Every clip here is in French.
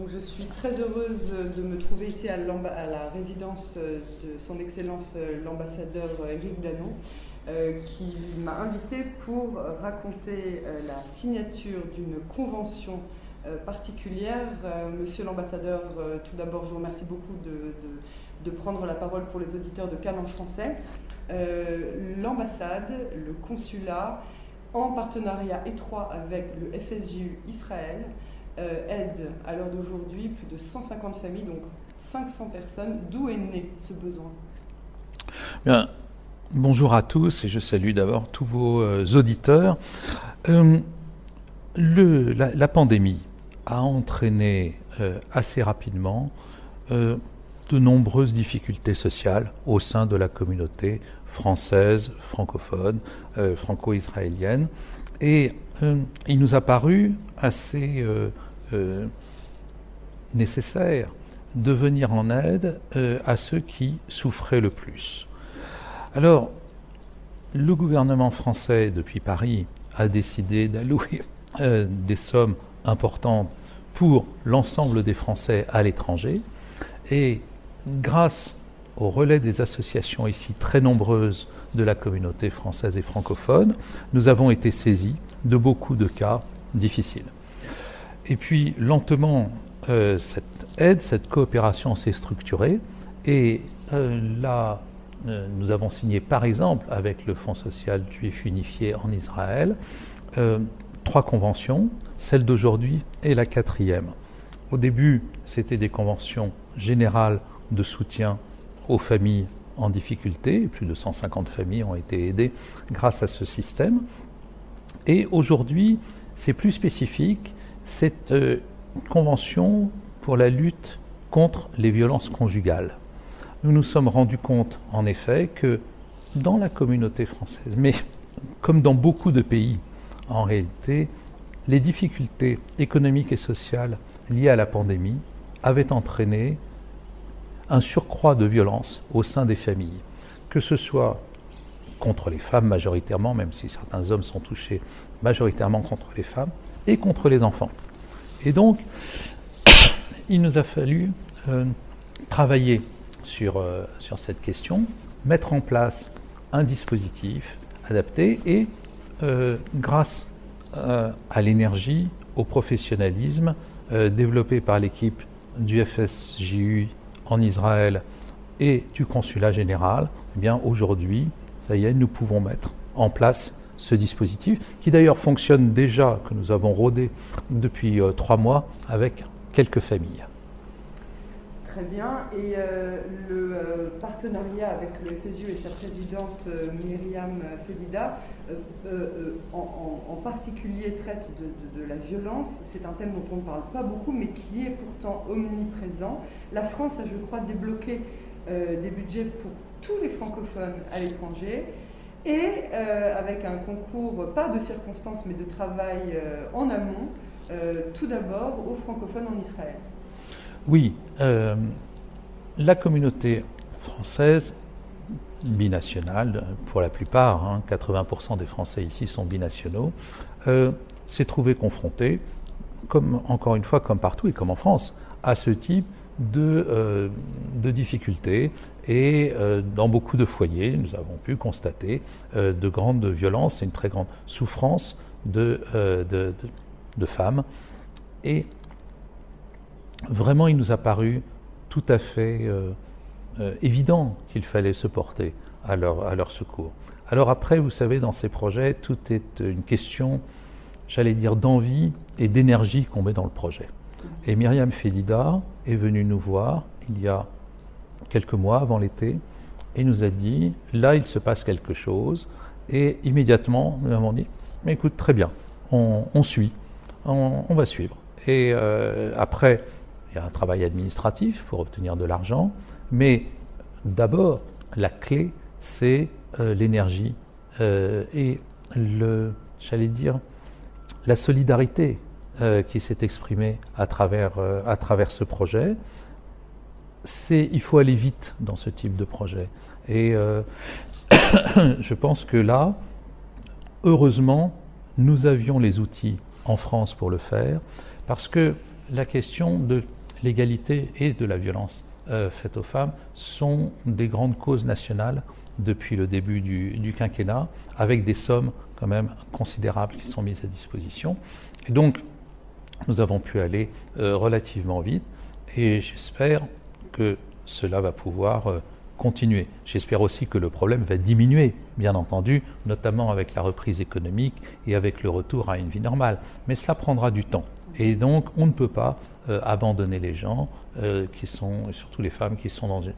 Je suis très heureuse de me trouver ici à, la résidence de son Excellence l'ambassadeur Éric Danon, euh, qui m'a invité pour raconter euh, la signature d'une convention euh, particulière. Monsieur l'ambassadeur, tout d'abord, je vous remercie beaucoup de, de, prendre la parole pour les auditeurs de Cannes en français. L'ambassade, le consulat, en partenariat étroit avec le FSJU Israël, euh, aide à l'heure d'aujourd'hui plus de 150 familles, donc 500 personnes. D'où est né ce besoin? Bonjour à tous et je salue d'abord tous vos euh, auditeurs. Euh, le, la, pandémie a entraîné assez rapidement de nombreuses difficultés sociales au sein de la communauté française, francophone, franco-israélienne. Et il nous a paru assez euh, nécessaire de venir en aide euh, à ceux qui souffraient le plus. Alors, le gouvernement français, depuis Paris, a décidé d'allouer euh, des sommes importantes pour l'ensemble des Français à l'étranger. Et grâce au relais des associations ici très nombreuses de la communauté française et francophone, nous avons été saisis de beaucoup de cas difficiles. Et puis, lentement, euh, cette aide, cette coopération s'est structurée. Et euh, là, euh, nous avons signé, par exemple, avec le Fonds social juif unifié en Israël, trois conventions. Celle d'aujourd'hui est la quatrième. Au début, c'était des conventions générales de soutien aux familles en difficulté. Plus de 150 familles ont été aidées grâce à ce système. Et aujourd'hui, c'est plus spécifique cette euh, convention pour la lutte contre les violences conjugales. Nous nous sommes rendus compte, en effet, que dans la communauté française, mais comme dans beaucoup de pays, en réalité, les difficultés économiques et sociales liées à la pandémie avaient entraîné un surcroît de violence au sein des familles, que ce soit contre les femmes majoritairement, même si certains hommes sont touchés majoritairement contre les femmes, et contre les enfants. Et donc, il nous a fallu euh, travailler sur, euh, sur cette question, mettre en place un dispositif adapté et, euh, grâce à l'énergie, au professionnalisme développé par l'équipe du FSJU en Israël et du consulat général, eh bien aujourd'hui, ça y est, nous pouvons mettre en place ce dispositif, qui d'ailleurs fonctionne déjà, que nous avons rodé depuis euh, trois mois avec quelques familles. Très bien. Et euh, le euh, partenariat avec le FSU et sa présidente Myriam Felida, en, particulier, traite de, de la violence. C'est un thème dont on ne parle pas beaucoup, mais qui est pourtant omniprésent. La France a, je crois, débloqué des budgets pour tous les francophones à l'étranger et euh, avec un concours, pas de circonstances, mais de travail euh, en amont, euh, tout d'abord aux francophones en Israël. Oui, la communauté française, binationale pour la plupart, 80% hein, des Français ici sont binationaux, s'est trouvée confrontée, comme, encore une fois, comme partout et comme en France, à ce type de, euh, de difficultés et euh, dans beaucoup de foyers, nous avons pu constater euh, de grandes violences et une très grande souffrance de, de, de, femmes. Et vraiment, il nous a paru tout à fait évident qu'il fallait se porter à leur, à leur secours. Alors après, vous savez, dans ces projets, tout est une question, j'allais dire, d'envie et d'énergie qu'on met dans le projet. Et Myriam Felida est venue nous voir il y a quelques mois avant l'été et nous a dit là il se passe quelque chose et immédiatement nous avons dit mais écoute très bien on, suit on, va suivre et euh, après il y a un travail administratif pour obtenir de l'argent mais d'abord la clé c'est euh, l'énergie euh, et le j'allais dire la solidarité euh, qui s'est exprimé à travers, à travers ce projet. C'est, il faut aller vite dans ce type de projet. Et je pense que là, heureusement, nous avions les outils en France pour le faire, parce que la question de l'égalité et de la violence euh, faite aux femmes sont des grandes causes nationales depuis le début du, quinquennat, avec des sommes quand même considérables qui sont mises à disposition. Et donc, nous avons pu aller euh, relativement vite et j'espère que cela va pouvoir euh, continuer. J'espère aussi que le problème va diminuer, bien entendu, notamment avec la reprise économique et avec le retour à une vie normale. Mais cela prendra du temps. Et donc, on ne peut pas euh, abandonner les gens, euh, qui sont, surtout les femmes qui sont dans une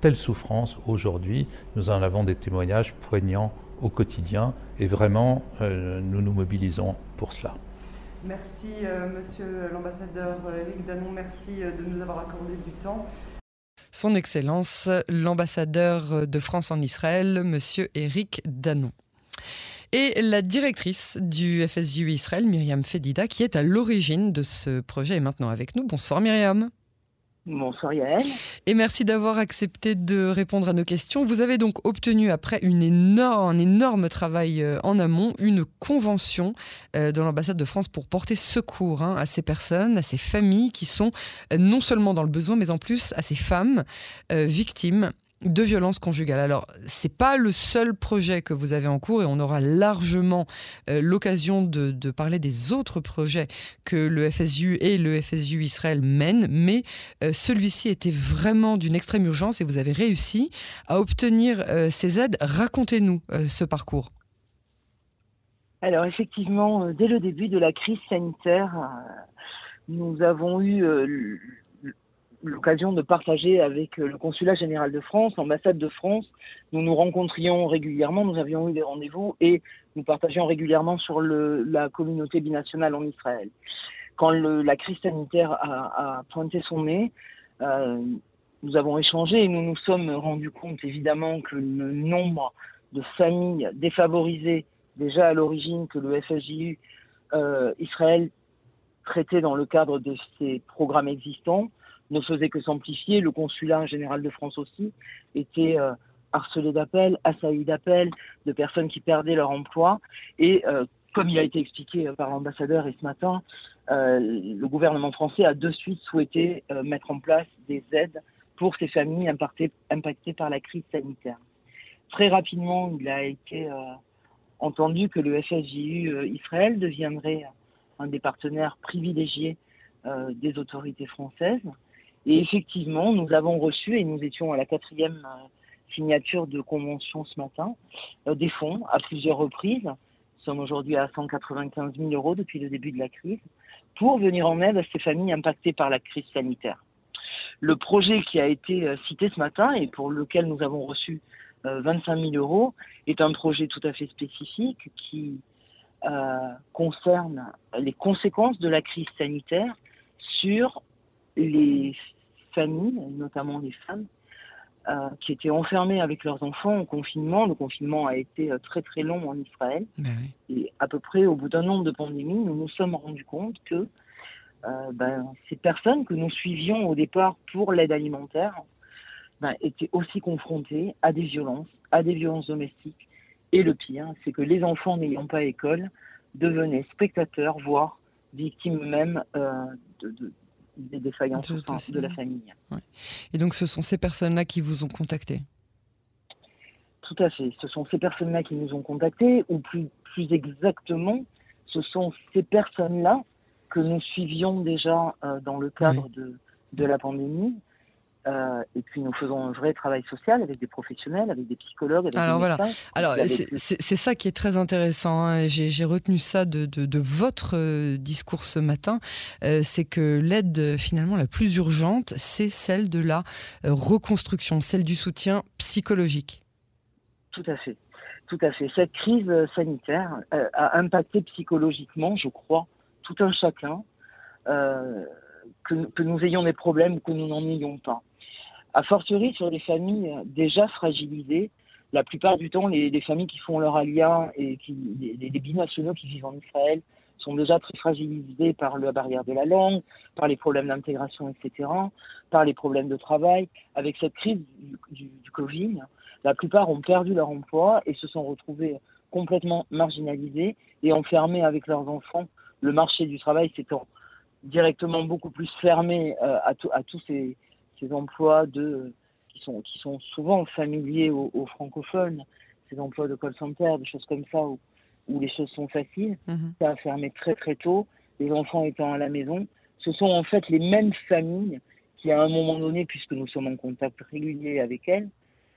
telle souffrance aujourd'hui. Nous en avons des témoignages poignants au quotidien et vraiment, euh, nous nous mobilisons pour cela. Merci, monsieur l'ambassadeur Eric Danon. Merci de nous avoir accordé du temps. Son Excellence, l'ambassadeur de France en Israël, monsieur Eric Danon et la directrice du FSU Israël, Myriam Fedida, qui est à l'origine de ce projet, est maintenant avec nous. Bonsoir Myriam. Bonsoir Yael. Et merci d'avoir accepté de répondre à nos questions. Vous avez donc obtenu, après une énorme, un énorme travail euh, en amont, une convention euh, de l'ambassade de France pour porter secours hein, à ces personnes, à ces familles qui sont euh, non seulement dans le besoin, mais en plus à ces femmes victimes de violence conjugale. Alors, c'est pas le seul projet que vous avez en cours et on aura largement euh, l'occasion de, parler des autres projets que le FSU et le FSU Israël mènent, mais euh, celui-ci était vraiment d'une extrême urgence et vous avez réussi à obtenir euh, ces aides. Racontez-nous ce parcours. Alors, effectivement, dès le début de la crise sanitaire, nous avons eu l'occasion de partager avec euh, le consulat général de France, l'ambassade de France. Nous nous rencontrions régulièrement, nous avions eu des rendez-vous et nous partagions régulièrement sur la communauté binationale en Israël. Quand la crise sanitaire a, a pointé son nez, euh, nous avons échangé et nous nous sommes rendus compte évidemment que le nombre de familles défavorisées déjà à l'origine que le FSJU euh, Israël traitait dans le cadre de ses programmes existants ne faisait que s'amplifier. Le consulat général de France aussi était euh, harcelé d'appels, assailli d'appels, de personnes qui perdaient leur emploi. Et euh, comme il a été expliqué euh, par l'ambassadeur et ce matin, le gouvernement français a de suite souhaité mettre en place des aides pour ces familles impactées, impactées par la crise sanitaire. Très rapidement, il a été entendu que le FSJU Israël deviendrait un des partenaires privilégiés des autorités françaises. Et effectivement, nous avons reçu, et nous étions à la quatrième euh, signature de convention ce matin, euh, des fonds à plusieurs reprises. Nous sommes aujourd'hui à 195 000 euros depuis le début de la crise pour venir en aide à ces familles impactées par la crise sanitaire. Le projet qui a été euh, cité ce matin et pour lequel nous avons reçu 25 000 euros est un projet tout à fait spécifique qui concerne les conséquences de la crise sanitaire sur les familles, notamment les femmes, euh, qui étaient enfermées avec leurs enfants en confinement. Le confinement a été euh, très très long en Israël. Et à peu près au bout d'un an de pandémie, nous nous sommes rendus compte que euh, ben, ces personnes que nous suivions au départ pour l'aide alimentaire ben, étaient aussi confrontées à des violences, à des violences domestiques. Et le pire, c'est que les enfants n'ayant pas école devenaient spectateurs, voire victimes même de, de, des défaillances de la famille. Et donc ce sont ces personnes-là qui vous ont contacté? Tout à fait. Ce sont ces personnes-là qui nous ont contactés, ou plus, plus exactement, ce sont ces personnes-là que nous suivions déjà euh, dans le cadre de, de la pandémie euh, et puis nous faisons un vrai travail social avec des professionnels, avec des psychologues. Avec Alors des voilà. Alors c'est ça qui est très intéressant. Hein. J'ai retenu ça de, de, de, votre euh, discours ce matin. Euh, c'est que l'aide finalement la plus urgente, c'est celle de la reconstruction, celle du soutien psychologique. Tout à fait. Tout à fait. Cette crise sanitaire a impacté psychologiquement, je crois, tout un chacun. Que, que, nous ayons des problèmes ou que nous n'en ayons pas a fortiori sur les familles déjà fragilisées. La plupart du temps, les, familles qui font leur alia et les, binationaux qui vivent en Israël sont déjà très fragilisés par la barrière de la langue, par les problèmes d'intégration, etc., par les problèmes de travail. Avec cette crise du, Covid, la plupart ont perdu leur emploi et se sont retrouvés complètement marginalisés et enfermés avec leurs enfants. Le marché du travail s'étant directement beaucoup plus fermé à, à tous ces, ces emplois de qui sont qui sont souvent familiers aux, francophones, ces emplois de call center, des choses comme ça où, où les choses sont faciles. Mhm. Ça a fermé très très tôt, les enfants étant à la maison. Ce sont en fait les mêmes familles qui, à un moment donné, puisque nous sommes en contact régulier avec elles,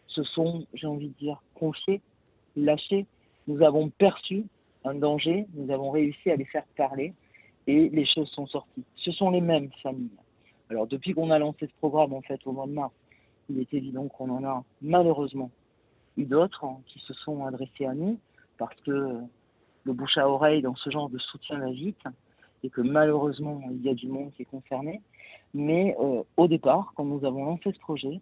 se sont, j'ai envie de dire, confiées, lâchées. Nous avons perçu un danger, nous avons réussi à les faire parler et les choses sont sorties. Ce sont les mêmes familles. Alors depuis qu'on a lancé ce programme en fait au mois de mars, il est évident qu'on en a malheureusement eu d'autres hein, qui se sont adressés à nous parce que le bouche à oreille dans ce genre de soutien va vite et que malheureusement il y a du monde qui est concerné. Mais euh, au départ, quand nous avons lancé ce projet,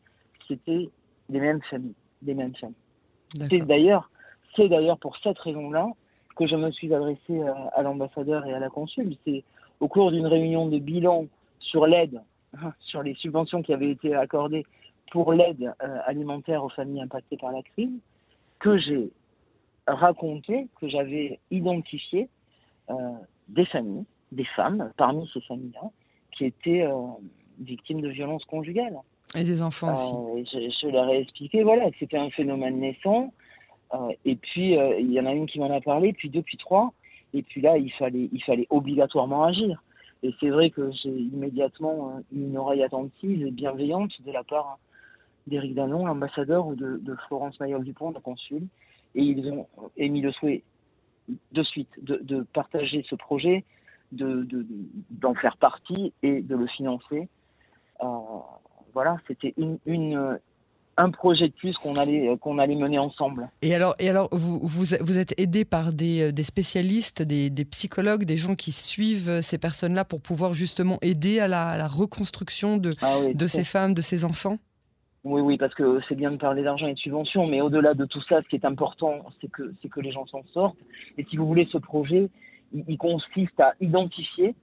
c'était les mêmes familles, les mêmes familles. C'est d'ailleurs, c'est d'ailleurs pour cette raison-là que je me suis adressé à, à l'ambassadeur et à la consul. C'est au cours d'une réunion de bilan sur l'aide sur les subventions qui avaient été accordées pour l'aide euh, alimentaire aux familles impactées par la crise, que j'ai raconté, que j'avais identifié euh, des familles, des femmes parmi ces familles-là, qui étaient euh, victimes de violences conjugales. Et des enfants aussi. Je, je, leur ai expliqué, voilà, que c'était un phénomène naissant. et puis, il y en a une qui m'en a parlé, puis deux, puis trois. Et puis là, il fallait, il fallait obligatoirement agir. Et c'est vrai que j'ai immédiatement eu une oreille attentive et bienveillante de la part d'Éric Danon, l'ambassadeur, de, Florence Mayol-Dupont, la consul. Et ils ont émis le souhait de suite de, partager ce projet, d'en de, faire partie et de le financer. Euh, voilà, c'était une, un projet de plus qu'on allait, qu'on allait mener ensemble. Et alors, et alors vous, vous, êtes aidé par des, euh, des spécialistes, des, des, psychologues, des gens qui suivent euh, ces personnes-là pour pouvoir justement aider à la, reconstruction de, ah de ces femmes, de ces enfants? Oui, oui, parce que c'est bien de parler d'argent et de subventions, mais au-delà de tout ça, ce qui est important, c'est que, c'est que les gens s'en sortent. Et si vous voulez, ce projet, il consiste à identifier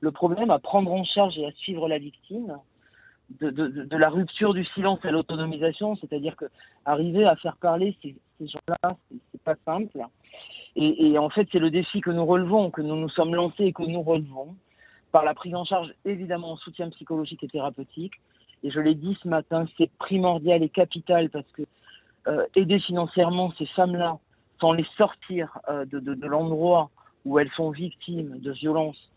le problème, à prendre en charge et à suivre la victime, de, de, de, la rupture du silence à l'autonomisation, c'est-à-dire que arriver à faire parler ces, gens-là, c'est pas simple. Et, et en fait, c'est le défi que nous relevons, que nous nous sommes lancés et que nous relevons par la prise en charge évidemment en soutien psychologique et thérapeutique. Et je l'ai dit ce matin, c'est primordial et capital parce que euh, aider financièrement ces femmes-là sans les sortir euh, de, de, de l'endroit où elles sont victimes de violences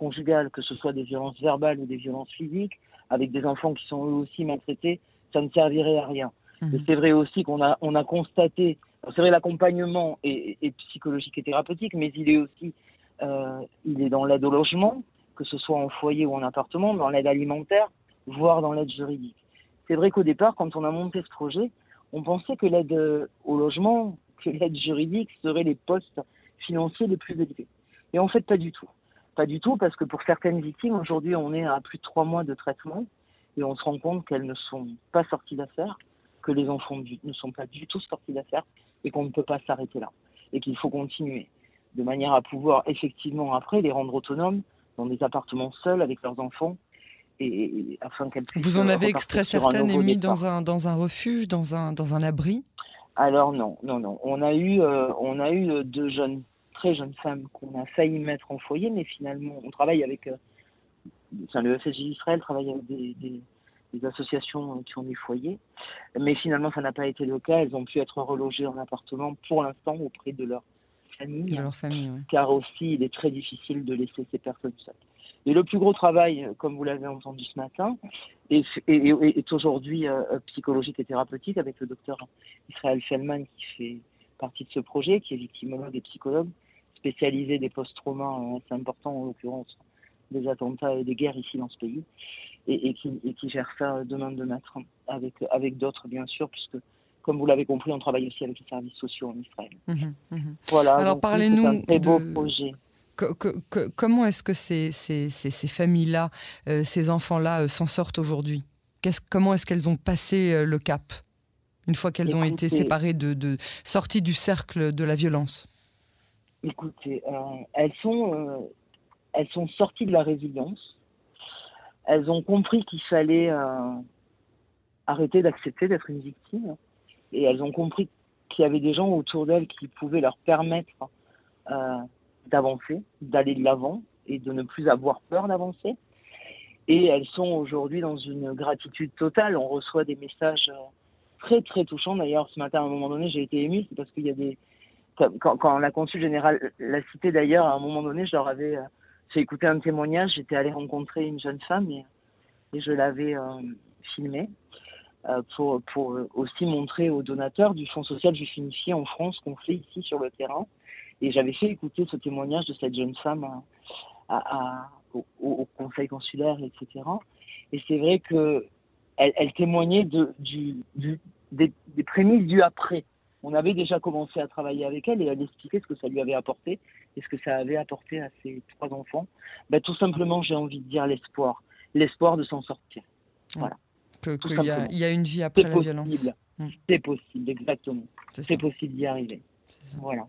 conjugales, que ce soit des violences verbales ou des violences physiques, avec des enfants qui sont eux aussi maltraités, ça ne servirait à rien. Mhm. Et c'est vrai aussi qu'on a, on a constaté, c'est vrai l'accompagnement est, est, psychologique et thérapeutique, mais il est aussi, euh, il est dans l'aide au logement, que ce soit en foyer ou en appartement, dans l'aide alimentaire, voire dans l'aide juridique. C'est vrai qu'au départ, quand on a monté ce projet, on pensait que l'aide au logement, que l'aide juridique seraient les postes financiers les plus élevés. Et en fait, pas du tout. Pas du tout, parce que pour certaines victimes, aujourd'hui, on est à plus de trois mois de traitement et on se rend compte qu'elles ne sont pas sorties d'affaires, que les enfants ne sont pas du tout sortis d'affaires et qu'on ne peut pas s'arrêter là et qu'il faut continuer de manière à pouvoir effectivement après les rendre autonomes dans des appartements seuls avec leurs enfants et, afin qu'elles puissent Vous en avez extrait certaines et mis dans un, dans un refuge, dans un, dans un abri? Alors non, non, non. On a eu, euh, on a eu deux jeunes très jeunes femmes qu'on a failli mettre en foyer, mais finalement, on travaille avec. Euh, enfin, le FSJ Israël travaille avec des, des, des, associations qui ont des foyers, mais finalement, ça n'a pas été le cas. Elles ont pu être relogées en appartement pour l'instant auprès de leur famille. De leur famille. Car aussi, il est très difficile de laisser ces personnes seules. Et le plus gros travail, comme vous l'avez entendu ce matin, est, est, est aujourd'hui euh, psychologique et thérapeutique avec le docteur Israël Fellman qui fait partie de ce projet, qui est victimologue et psychologue, spécialisé des post-traumas euh, c'est important en l'occurrence des attentats et des guerres ici dans ce pays, et, et, qui, et qui, gère ça de main de maître avec, avec d'autres bien sûr, puisque comme vous l'avez compris, on travaille aussi avec les services sociaux en Israël. Mmh, mmh. Voilà. Alors parlez-nous un très beau projet. comment est-ce que ces, ces, ces, ces familles-là, euh, ces enfants-là euh, s'en sortent aujourd'hui? Comment est-ce qu'elles ont passé euh, le cap une fois qu'elles ont été séparées de, de sorties du cercle de la violence? Écoutez, euh, elles sont euh, elles sont sorties de la résilience. Elles ont compris qu'il fallait euh, arrêter d'accepter d'être une victime, et elles ont compris qu'il y avait des gens autour d'elles qui pouvaient leur permettre d'avancer, d'aller de l'avant, et de ne plus avoir peur d'avancer. Et elles sont aujourd'hui dans une gratitude totale. On reçoit des messages très très touchants. D'ailleurs, ce matin, à un moment donné, j'ai été émue, parce qu'il y a des quand, la consul générale l'a cité d'ailleurs, à un moment donné, je leur avais fait écouter un témoignage. J'étais allée rencontrer une jeune femme et, je l'avais filmée. Euh, pour, aussi montrer aux donateurs du Fonds social juif unifié en France qu'on fait ici sur le terrain. Et j'avais fait écouter ce témoignage de cette jeune femme au, conseil consulaire, etc. Et c'est vrai que elle, elle témoignait des, prémices du après. On avait déjà commencé à travailler avec elle et elle expliquait ce que ça lui avait apporté et ce que ça avait apporté à ses trois enfants. Ben, tout simplement, j'ai envie de dire l'espoir, l'espoir de s'en sortir. Voilà qu'il y, y, a une vie après la violence. Hmm. C'est possible, exactement. C'est possible d'y arriver. Voilà.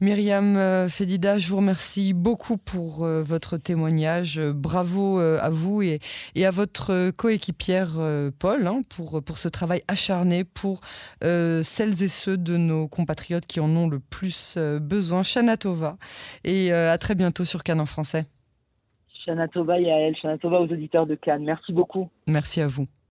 Myriam euh, Fedida, je vous remercie beaucoup pour euh, votre témoignage. Bravo euh, à vous et, et, à votre coéquipière Paul hein, pour, pour ce travail acharné pour celles et ceux de nos compatriotes qui en ont le plus besoin. Shana Tova. Et à très bientôt sur Cannes en français. Shana Tova et à elle, Shana Tova aux auditeurs de Cannes. Merci beaucoup. Merci à vous.